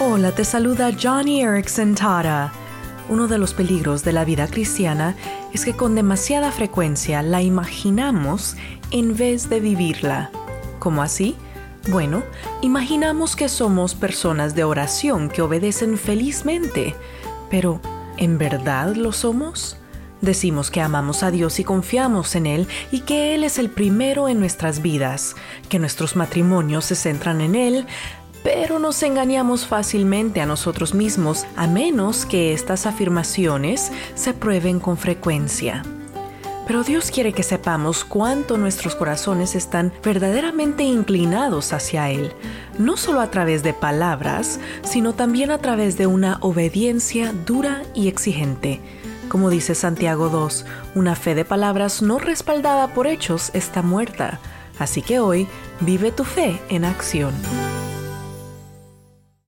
Hola, te saluda Johnny Erickson Tara. Uno de los peligros de la vida cristiana es que con demasiada frecuencia la imaginamos en vez de vivirla. ¿Cómo así? Bueno, imaginamos que somos personas de oración que obedecen felizmente, pero ¿en verdad lo somos? Decimos que amamos a Dios y confiamos en Él y que Él es el primero en nuestras vidas, que nuestros matrimonios se centran en Él, pero nos engañamos fácilmente a nosotros mismos a menos que estas afirmaciones se prueben con frecuencia. Pero Dios quiere que sepamos cuánto nuestros corazones están verdaderamente inclinados hacia Él, no solo a través de palabras, sino también a través de una obediencia dura y exigente. Como dice Santiago 2, una fe de palabras no respaldada por hechos está muerta. Así que hoy vive tu fe en acción.